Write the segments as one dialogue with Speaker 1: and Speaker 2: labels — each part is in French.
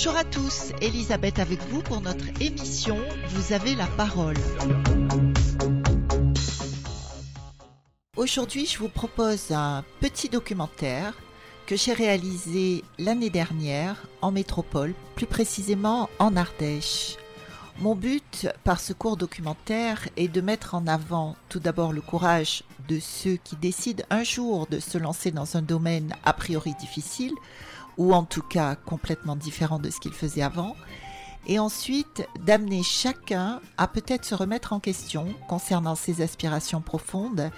Speaker 1: Bonjour à tous, Elisabeth avec vous pour notre émission Vous avez la parole. Aujourd'hui, je vous propose un petit documentaire que j'ai réalisé l'année dernière en métropole, plus précisément en Ardèche. Mon but par ce court documentaire est de mettre en avant tout d'abord le courage de ceux qui décident un jour de se lancer dans un domaine a priori difficile, ou en tout cas complètement différent de ce qu'ils faisaient avant, et ensuite d'amener chacun à peut-être se remettre en question concernant ses aspirations profondes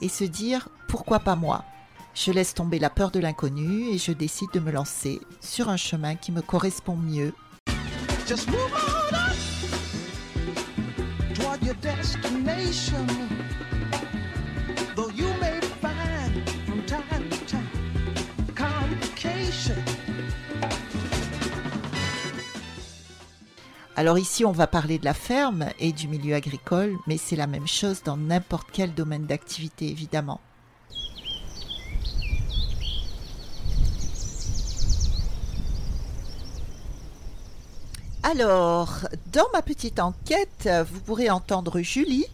Speaker 1: et se dire pourquoi pas moi? Je laisse tomber la peur de l'inconnu et je décide de me lancer sur un chemin qui me correspond mieux. Alors ici, on va parler de la ferme et du milieu agricole, mais c'est la même chose dans n'importe quel domaine d'activité, évidemment. Alors, dans ma petite enquête, vous pourrez entendre Julie,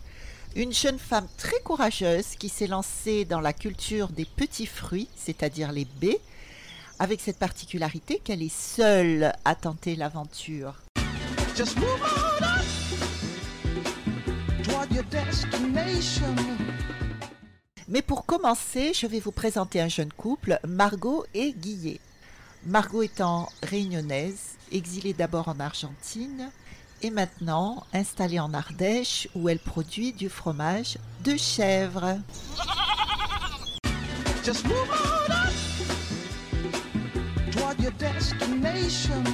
Speaker 1: une jeune femme très courageuse qui s'est lancée dans la culture des petits fruits, c'est-à-dire les baies, avec cette particularité qu'elle est seule à tenter l'aventure.
Speaker 2: Just move on up toward your destination.
Speaker 1: Mais pour commencer, je vais vous présenter un jeune couple, Margot et Guillet. Margot étant réunionnaise, exilée d'abord en Argentine et maintenant installée en Ardèche où elle produit du fromage de chèvre.
Speaker 2: Just move on up toward your destination.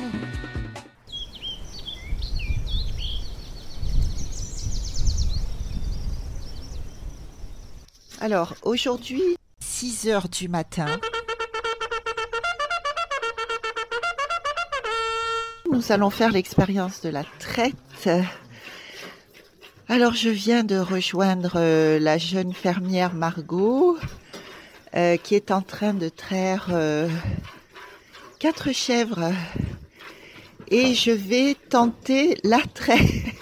Speaker 1: Alors aujourd'hui, 6 heures du matin, nous allons faire l'expérience de la traite. Alors je viens de rejoindre euh, la jeune fermière Margot euh, qui est en train de traire euh, quatre chèvres et je vais tenter la traite.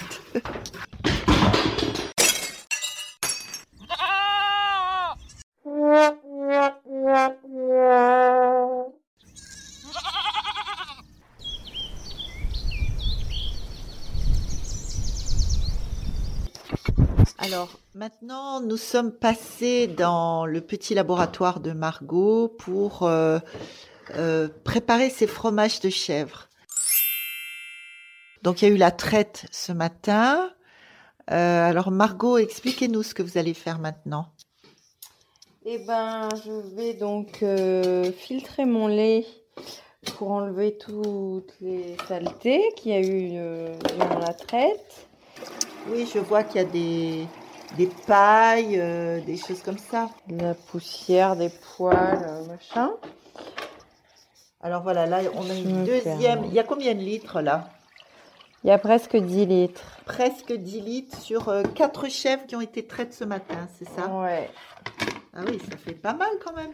Speaker 1: Nous sommes passés dans le petit laboratoire de Margot pour euh, euh, préparer ses fromages de chèvre. Donc il y a eu la traite ce matin. Euh, alors Margot, expliquez-nous ce que vous allez faire maintenant.
Speaker 3: Eh ben, je vais donc filtrer mon lait pour enlever toutes les saletés qu'il y a eu durant la traite.
Speaker 1: Oui, je vois qu'il y a des, des pailles, euh, des choses comme ça.
Speaker 3: De La poussière, des poils, euh, machin.
Speaker 1: Alors voilà, là on a une
Speaker 3: me
Speaker 1: deuxième. Il y a combien de litres là?
Speaker 3: Il y a presque 10 litres.
Speaker 1: Presque 10 litres sur euh, quatre chèvres qui ont été traites ce matin, c'est ça?
Speaker 3: Ouais,
Speaker 1: Ah oui, ça fait pas mal quand même.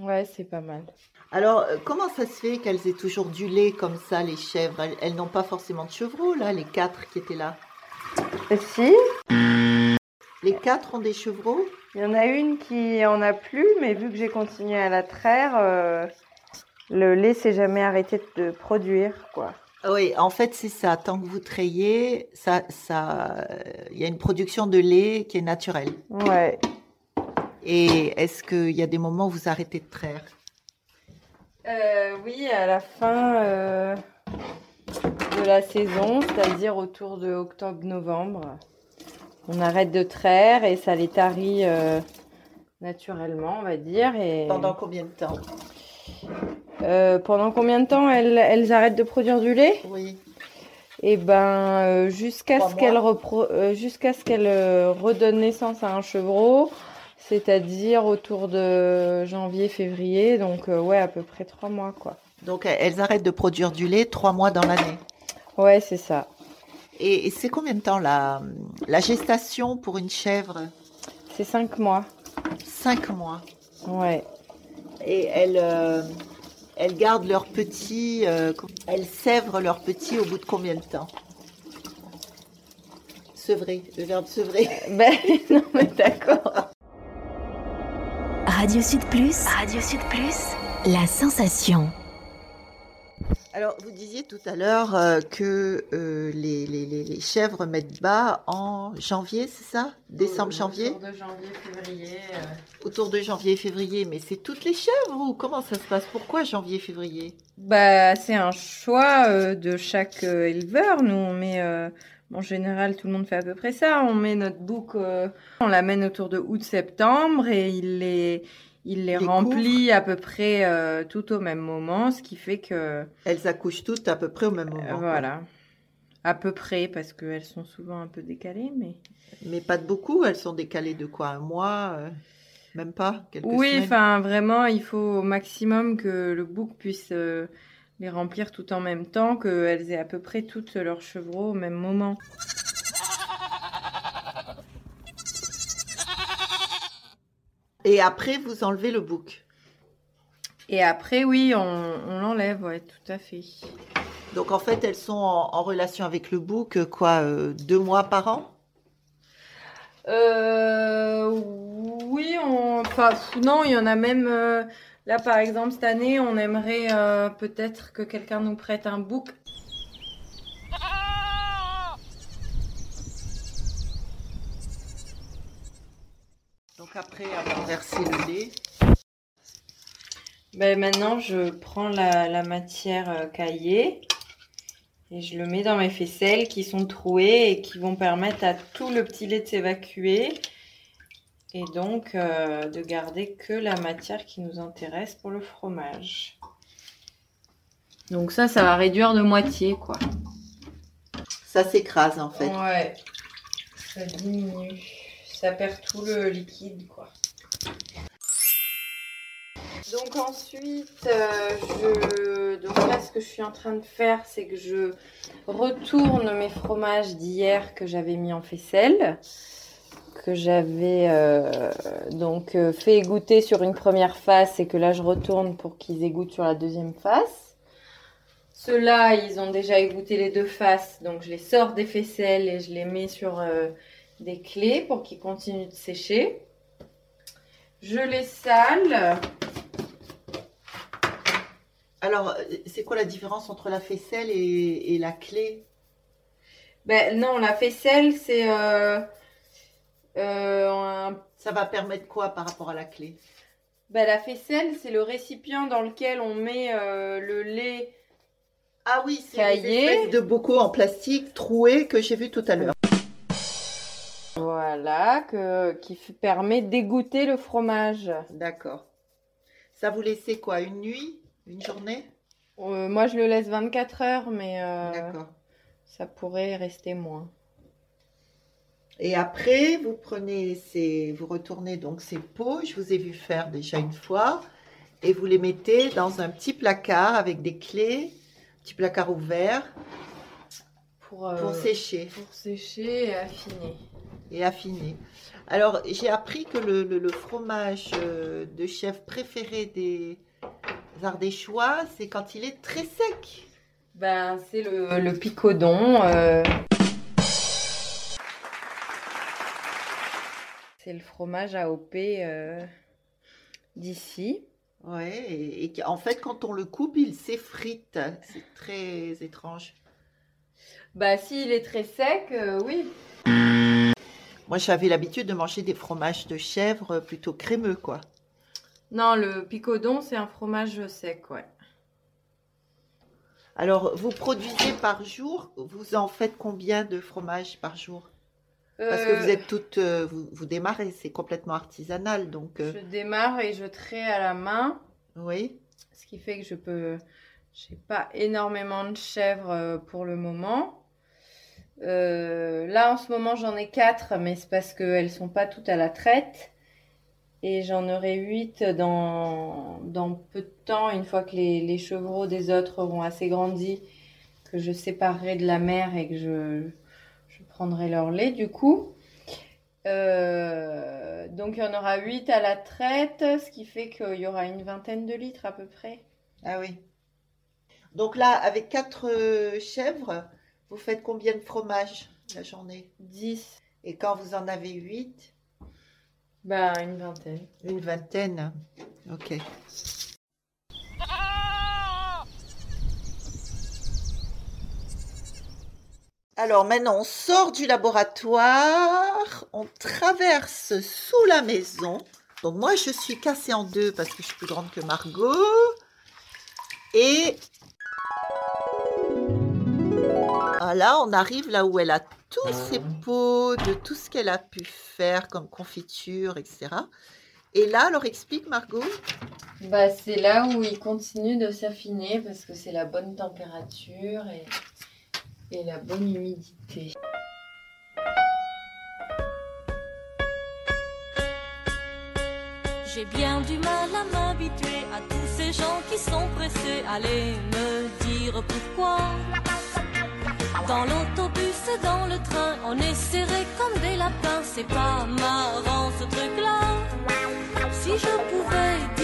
Speaker 3: ouais, c'est pas mal.
Speaker 1: Alors, euh, comment ça se fait qu'elles aient toujours du lait comme ça, les chèvres? Elles, elles n'ont pas forcément de chevreaux, là, les quatre qui étaient là?
Speaker 3: Si,
Speaker 1: Les quatre ont des chevreaux?
Speaker 3: Il y en a une qui en a plus, mais vu que j'ai continué à la traire, euh, le lait s'est jamais arrêté de produire, quoi.
Speaker 1: Ah Oui, en fait, c'est ça. Tant que vous trayez, ça, ça, euh, il y a une production de lait qui est naturelle.
Speaker 3: Ouais.
Speaker 1: Et est-ce qu'il y a des moments où vous arrêtez de traire?
Speaker 3: Euh, oui, à la fin euh, de la saison, c'est-à-dire autour de octobre-novembre, on arrête de traire et ça les tarit euh, naturellement, on va dire. Et
Speaker 1: Pendant combien de temps?
Speaker 3: Euh, pendant combien de temps elles, elles arrêtent de produire du lait?
Speaker 1: Oui.
Speaker 3: Eh ben, euh, jusqu'à ce qu'elles repro- jusqu'à ce qu'elles redonnent naissance à un chevreau, c'est-à-dire autour de janvier-février, donc ouais, à peu près trois mois, quoi.
Speaker 1: Donc, elles arrêtent de produire du lait trois mois dans l'année.
Speaker 3: Ouais, c'est ça.
Speaker 1: Et, et c'est combien de temps la, la gestation pour une chèvre?
Speaker 3: C'est cinq mois.
Speaker 1: Cinq mois.
Speaker 3: Ouais.
Speaker 1: Et elle, euh, elles gardent leurs petits, euh, elles sèvrent leurs petits au bout de combien de temps? Sevrer, le verbe sevrer.
Speaker 3: Ben non, mais d'accord.
Speaker 4: Radio Sud Plus, Radio Sud Plus, la sensation.
Speaker 1: Alors, vous disiez tout à l'heure euh, que euh, les, les- les- les chèvres mettent bas en janvier, c'est ça? Décembre, janvier
Speaker 3: Autour de janvier, février. euh.
Speaker 1: Autour de janvier, février. Mais c'est toutes les chèvres ou comment ça se passe? Pourquoi janvier, février?
Speaker 3: Bah, c'est un choix euh, de chaque euh, éleveur. Nous, on met, euh, en général, tout le monde fait à peu près ça. On met notre bouc, euh, on l'amène autour de août-septembre et il les, il les,
Speaker 1: Les
Speaker 3: remplit à peu près euh, tout au même moment, ce qui fait que,
Speaker 1: Elles accouchent toutes à peu près au même moment. quoi.
Speaker 3: voilà, à peu près, parce qu'elles sont souvent un peu décalées, mais.
Speaker 1: Mais pas de beaucoup. Elles sont décalées de quoi Un mois euh, Même pas Quelques
Speaker 3: Oui, enfin, vraiment, il faut au maximum que le bouc puisse euh, les remplir tout en même temps, qu'elles aient à peu près toutes leurs chevreaux au même moment.
Speaker 1: Et après, vous enlevez le bouc.
Speaker 3: Et après, oui, on, on l'enlève, ouais, tout à fait.
Speaker 1: Donc en fait, elles sont en, en relation avec le bouc, euh, quoi, euh, deux mois par an?
Speaker 3: Euh, oui, on, enfin, non, il y en a même, euh, là, par exemple, cette année, on aimerait peut-être que quelqu'un nous prête un bouc.
Speaker 1: Donc après avoir versé le lait,
Speaker 3: Ben, maintenant, je prends la, la matière euh, caillée et je le mets dans mes faisselles qui sont trouées et qui vont permettre à tout le petit lait de s'évacuer et donc euh, de garder que la matière qui nous intéresse pour le fromage. Donc ça, ça va réduire de moitié, quoi.
Speaker 1: ça s'écrase en fait.
Speaker 3: Ouais, ça diminue. Ça perd tout le liquide, quoi. Donc ensuite, euh, je... Donc là, ce que je suis en train de faire, c'est que je retourne mes fromages d'hier que j'avais mis en faisselle, que j'avais euh, donc euh, fait égoutter sur une première face et que là, je retourne pour qu'ils égouttent sur la deuxième face. Ceux-là, ils ont déjà égoutté les deux faces, donc je les sors des faisselles et je les mets sur des clés pour qu'ils continuent de sécher. Je les sale.
Speaker 1: Alors, c'est quoi la différence entre la faisselle et, et la clé?
Speaker 3: Ben non, la faisselle, c'est euh, euh, un-
Speaker 1: Ça va permettre quoi par rapport à la clé?
Speaker 3: Ben, la faisselle, c'est le récipient dans lequel on met euh, le lait.
Speaker 1: Ah oui, c'est de bocaux en plastique troués que j'ai vu tout à l'heure.
Speaker 3: Voilà, que, qui permet d'égoutter le fromage.
Speaker 1: D'accord. Ça vous laissez quoi Une nuit Une journée?
Speaker 3: Euh, moi, je le laisse 24 heures, mais euh, ça pourrait rester moins.
Speaker 1: Et après, vous prenez ces, vous retournez donc ces pots, je vous ai vu faire déjà une fois, et vous les mettez dans un petit placard avec des clés, petit placard ouvert
Speaker 3: Pour, euh,
Speaker 1: pour sécher
Speaker 3: pour sécher et affiner.
Speaker 1: Et affiner. Alors, j'ai appris que le, le- le fromage euh, de chef préféré des Ardéchois, c'est quand il est très sec.
Speaker 3: Ben, c'est le, le picodon. euh. C'est le fromage AOP euh, d'ici.
Speaker 1: Ouais, et, et en fait, quand on le coupe, il s'effrite. C'est très étrange.
Speaker 3: Bah, s'il est très sec, euh, oui.
Speaker 1: Moi, j'avais l'habitude de manger des fromages de chèvre plutôt crémeux, quoi.
Speaker 3: Non, le picodon, c'est un fromage sec, ouais.
Speaker 1: Alors, vous produisez par jour, vous en faites combien de fromages par jour? Parce que
Speaker 3: Euh,
Speaker 1: vous êtes toutes, euh, vous, vous démarrez, c'est complètement artisanal, donc euh,
Speaker 3: Je démarre et je trai à la main,
Speaker 1: oui.
Speaker 3: ce qui fait que je peux. J'ai pas énormément de chèvres pour le moment. Euh, là, en ce moment, j'en ai quatre, mais c'est parce qu'elles sont pas toutes à la traite. Et j'en aurai huit dans, dans peu de temps, une fois que les, les chevreaux des autres auront assez grandi, que je séparerai de la mère et que je, je prendrai leur lait du coup. Euh, donc il y en aura 8 à la traite, ce qui fait qu'il y aura une vingtaine de litres à peu près.
Speaker 1: Ah oui. Donc là, avec quatre euh, chèvres, vous faites combien de fromage la journée?
Speaker 3: 10,
Speaker 1: Et quand vous en avez huit?
Speaker 3: Bah une vingtaine.
Speaker 1: Une vingtaine. Ok. Alors maintenant, on sort du laboratoire, on traverse sous la maison. Donc moi, je suis cassée en deux parce que je suis plus grande que Margot. Et ah, là, on arrive là où elle a tous ses pots de tout ce qu'elle a pu faire comme confiture, etc. Et là, alors explique Margot.
Speaker 3: Bah c'est là où il continue de s'affiner parce que c'est la bonne température et, et la bonne humidité.
Speaker 5: J'ai bien du mal à m'habituer à tous ces gens qui sont pressés. Allez me dire pourquoi. Dans l'autobus et dans le train, on est serré comme des lapins. C'est pas marrant ce truc-là. Si je pouvais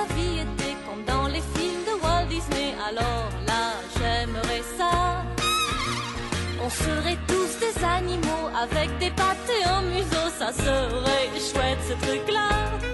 Speaker 5: la vie était comme dans les films de Walt Disney, alors là j'aimerais ça. On serait tous des animaux avec des pattes et un museau, ça serait chouette ce truc-là.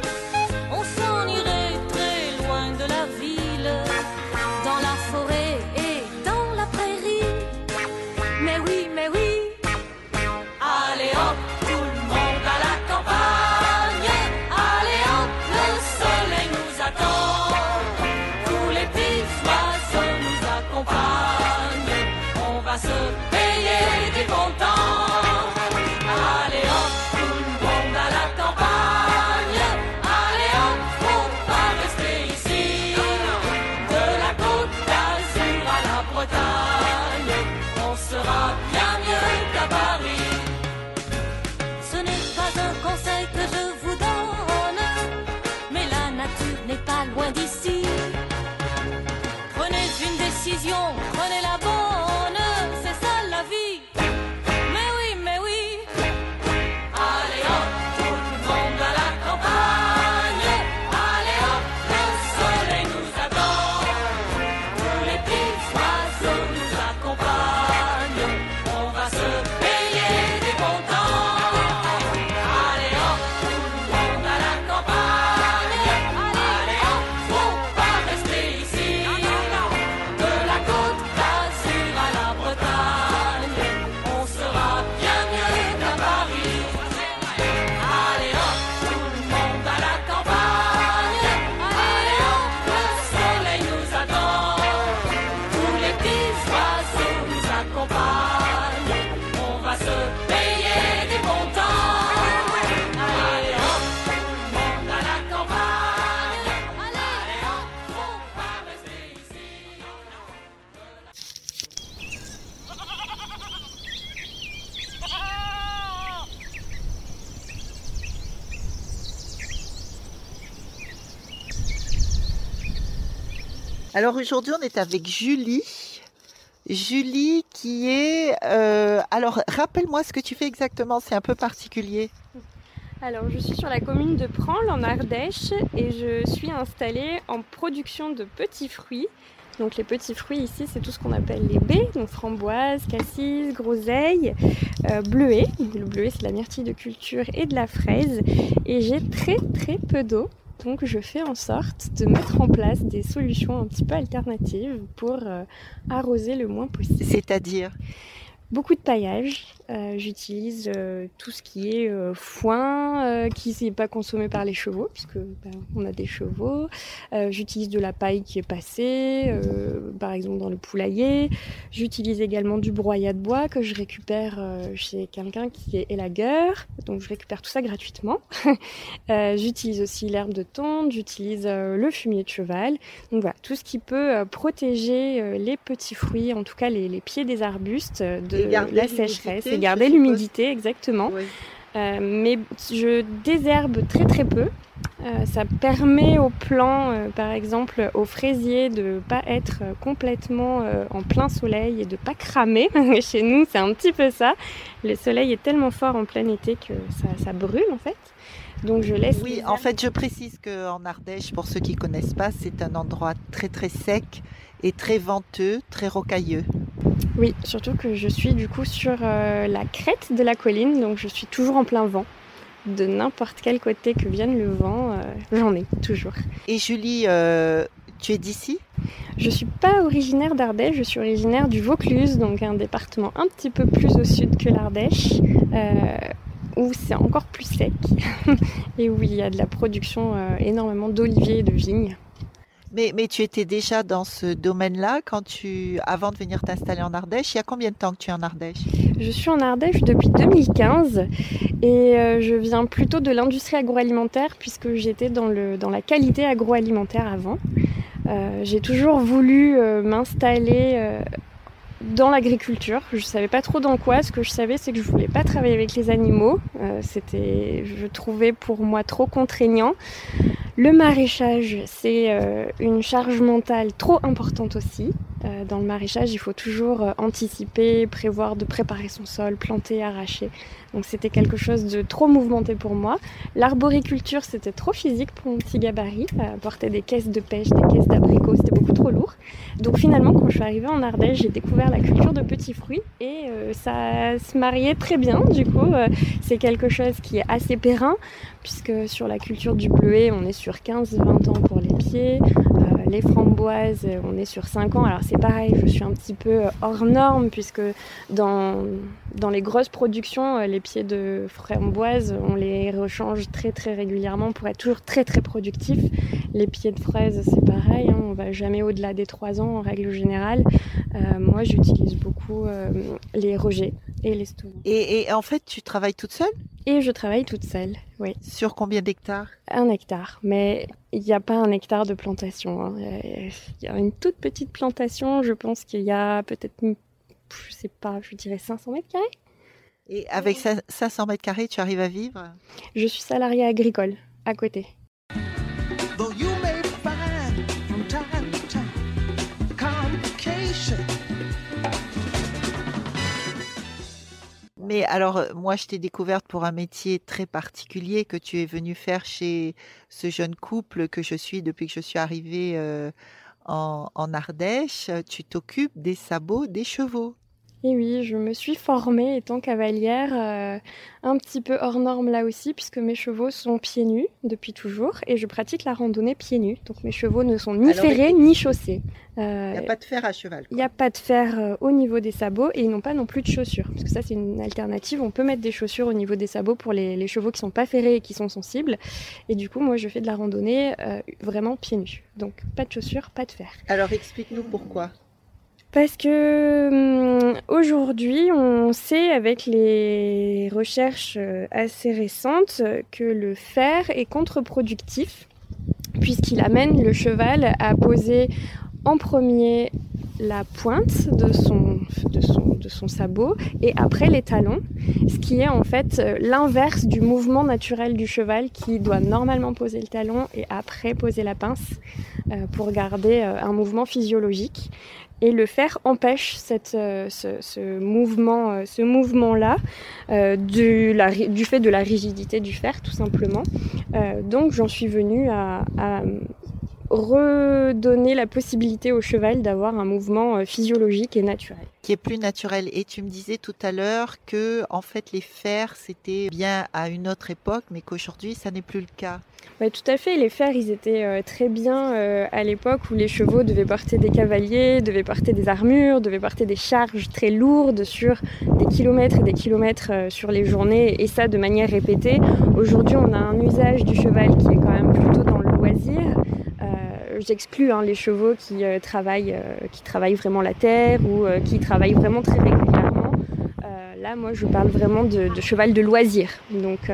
Speaker 1: Alors aujourd'hui, on est avec Julie. Julie qui est... euh, alors, rappelle-moi ce que tu fais exactement, c'est un peu particulier.
Speaker 6: Alors, je suis sur la commune de Pranl en Ardèche et je suis installée en production de petits fruits. Donc, les petits fruits ici, c'est tout ce qu'on appelle les baies, donc framboises, cassis, groseilles, euh, bleuets. Le bleuet, c'est la myrtille de culture et de la fraise. Et j'ai très très peu d'eau. Donc, je fais en sorte de mettre en place des solutions un petit peu alternatives pour euh, arroser le moins possible.
Speaker 1: C'est-à-dire?
Speaker 6: Beaucoup de paillage Euh, j'utilise euh, tout ce qui est euh, foin, euh, qui n'est pas consommé par les chevaux, puisque ben, on a des chevaux. Euh, j'utilise de la paille qui est passée, euh, par exemple dans le poulailler. J'utilise également du broyat de bois que je récupère euh, chez quelqu'un qui est élagueur, donc je récupère tout ça gratuitement. Euh, j'utilise aussi l'herbe de tonte, j'utilise euh, le fumier de cheval. Donc voilà, tout ce qui peut protéger euh, les petits fruits, en tout cas les, les pieds des arbustes de la sécheresse garder l'humidité exactement.
Speaker 1: Oui.
Speaker 6: Euh, mais je désherbe très très peu. Euh, ça permet aux plants, euh, par exemple aux fraisiers, de pas être complètement euh, en plein soleil et de pas cramer. Chez nous, c'est un petit peu ça. Le soleil est tellement fort en plein été que ça, ça brûle en fait. Donc je laisse.
Speaker 1: Oui, en fait, je précise qu'en Ardèche, pour ceux qui ne connaissent pas, c'est un endroit très très sec et très venteux, très rocailleux.
Speaker 6: Oui, surtout que je suis du coup sur euh, la crête de la colline, donc je suis toujours en plein vent. De n'importe quel côté que vienne le vent, euh, j'en ai toujours.
Speaker 1: Et Julie, euh, tu es d'ici?
Speaker 6: Je suis pas originaire d'Ardèche, je suis originaire du Vaucluse, donc un département un petit peu plus au sud que l'Ardèche, où c'est encore plus sec et où il y a de la production euh, énormément d'oliviers et de vignes.
Speaker 1: Mais, tu étais déjà dans ce domaine-là quand tu, avant de venir t'installer en Ardèche? Il y a combien de temps que tu es en Ardèche?
Speaker 6: Je suis en Ardèche depuis 2015 et euh, je viens plutôt de l'industrie agroalimentaire puisque j'étais dans, dans la qualité agroalimentaire avant. Euh, j'ai toujours voulu euh, m'installer dans l'agriculture. Je savais pas trop dans quoi. Ce que je savais, c'est que je voulais pas travailler avec les animaux. C'était, je trouvais pour moi trop contraignant. Le maraîchage, c'est euh, une charge mentale trop importante aussi. Euh, dans le maraîchage, il faut toujours euh, anticiper, prévoir de préparer son sol, planter, arracher. Donc c'était quelque chose de trop mouvementé pour moi. L'arboriculture, c'était trop physique pour mon petit gabarit. Porter des caisses de pêche, des caisses d'abricots, c'était beaucoup trop lourd. Donc finalement, quand je suis arrivée en Ardèche, j'ai découvert la culture de petits fruits et euh, ça se mariait très bien. Du coup, c'est quelque chose qui est assez périn puisque sur la culture du bleuet, on est sur 15-20 ans pour les pieds. Euh, les framboises, euh, on est sur 5 ans. Alors c'est pareil, je suis un petit peu euh, hors norme puisque dans, les grosses productions, les pieds de framboises, on les rechange très très régulièrement pour être toujours très très productif. Les pieds de fraises, c'est pareil, hein, on va jamais au-delà des 3 ans en règle générale. Moi, j'utilise beaucoup les rejets et les stones.
Speaker 1: et, et en fait, tu travailles toute seule?
Speaker 6: Et je travaille toute seule, oui.
Speaker 1: Sur combien d'hectares?
Speaker 6: Un hectare, mais il n'y a pas un hectare de plantation. hein. Euh, Il y a une toute petite plantation, je pense qu'il y a peut-être, je sais pas, je dirais 500 mètres carrés.
Speaker 1: Et avec ça- 500 mètres carrés, tu arrives à vivre?
Speaker 6: Je suis salariée agricole à côté.
Speaker 2: Though you may find from time to time.
Speaker 1: Alors, euh, moi, je t'ai découverte pour un métier très particulier que tu es venu faire chez ce jeune couple que je suis depuis que je suis arrivée euh, en Ardèche. Tu t'occupes des sabots des chevaux.
Speaker 6: Et oui, je me suis formée étant cavalière, euh, un petit peu hors norme là aussi, puisque mes chevaux sont pieds nus depuis toujours, et je pratique la randonnée pieds nus. Donc mes chevaux ne sont ni
Speaker 1: Alors,
Speaker 6: ferrés ni chaussés.
Speaker 1: Il
Speaker 6: Euh,
Speaker 1: n'y a pas de fer à cheval.
Speaker 6: Il n'y a pas de fer euh, au niveau des sabots et ils n'ont pas non plus de chaussures. Parce que ça, c'est une alternative. On peut mettre des chaussures au niveau des sabots pour les, les chevaux qui sont pas ferrés et qui sont sensibles. Et du coup, moi, je fais de la randonnée vraiment pieds nus. Donc, pas de chaussures, pas de fer.
Speaker 1: Alors, explique-nous pourquoi.
Speaker 6: Parce que hum, aujourd'hui, on sait avec les recherches euh, assez récentes que le fer est contre-productif puisqu'il amène le cheval à poser en premier la pointe de son, de son, sabot et après les talons, ce qui est en fait euh, l'inverse du mouvement naturel du cheval qui doit normalement poser le talon et après poser la pince euh, pour garder un mouvement physiologique. Et le fer empêche euh, ce, mouvement, euh, ce mouvement-là euh, du, fait de la rigidité du fer, tout simplement. Donc j'en suis venue à redonner la possibilité au cheval d'avoir un mouvement euh, physiologique et naturel.
Speaker 1: Qui est plus naturel. Et tu me disais tout à l'heure que, en fait, les fers, c'était bien à une autre époque, mais qu'aujourd'hui, ça n'est plus le cas.
Speaker 6: Tout à fait. Les fers, ils étaient euh, très bien euh, à l'époque où les chevaux devaient porter des cavaliers, devaient porter des armures, devaient porter des charges très lourdes sur des kilomètres et des kilomètres sur les journées, et ça de manière répétée. Aujourd'hui, on a un usage du cheval qui est quand même plutôt dans le loisir. J'exclus hein, les chevaux qui, travaillent, qui travaillent vraiment la terre ou qui travaillent vraiment très régulièrement. là, moi, je parle vraiment de, de cheval de loisir. Donc,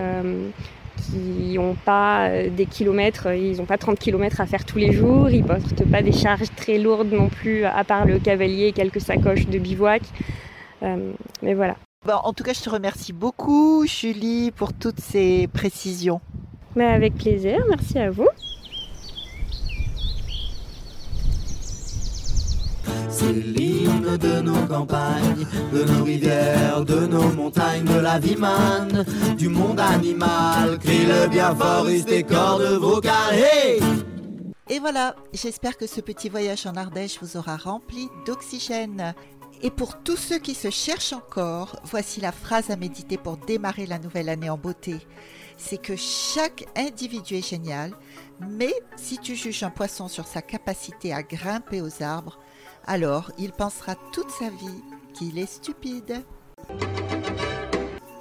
Speaker 6: qui n'ont pas euh, des kilomètres, euh, ils n'ont pas 30 kilomètres à faire tous les jours, ils portent pas des charges très lourdes non plus, à part le cavalier et quelques sacoches de bivouac. Euh, mais voilà.
Speaker 1: en tout cas, je te remercie beaucoup, Julie, pour toutes ces précisions.
Speaker 6: Mais avec plaisir, merci à vous.
Speaker 2: C'est l'hymne de nos campagnes, de nos rivières, de nos montagnes, de la vie manne, du monde animal. Crie le bien fort, tes cordes
Speaker 1: et voilà, j'espère que ce petit voyage en Ardèche vous aura rempli d'oxygène. Et pour tous ceux qui se cherchent encore, voici la phrase à méditer pour démarrer la nouvelle année en beauté. C'est que chaque individu est génial, mais si tu juges un poisson sur sa capacité à grimper aux arbres, alors il pensera toute sa vie qu'il est stupide.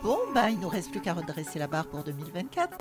Speaker 1: Bon, ben il nous reste plus qu'à redresser la barre pour 2024.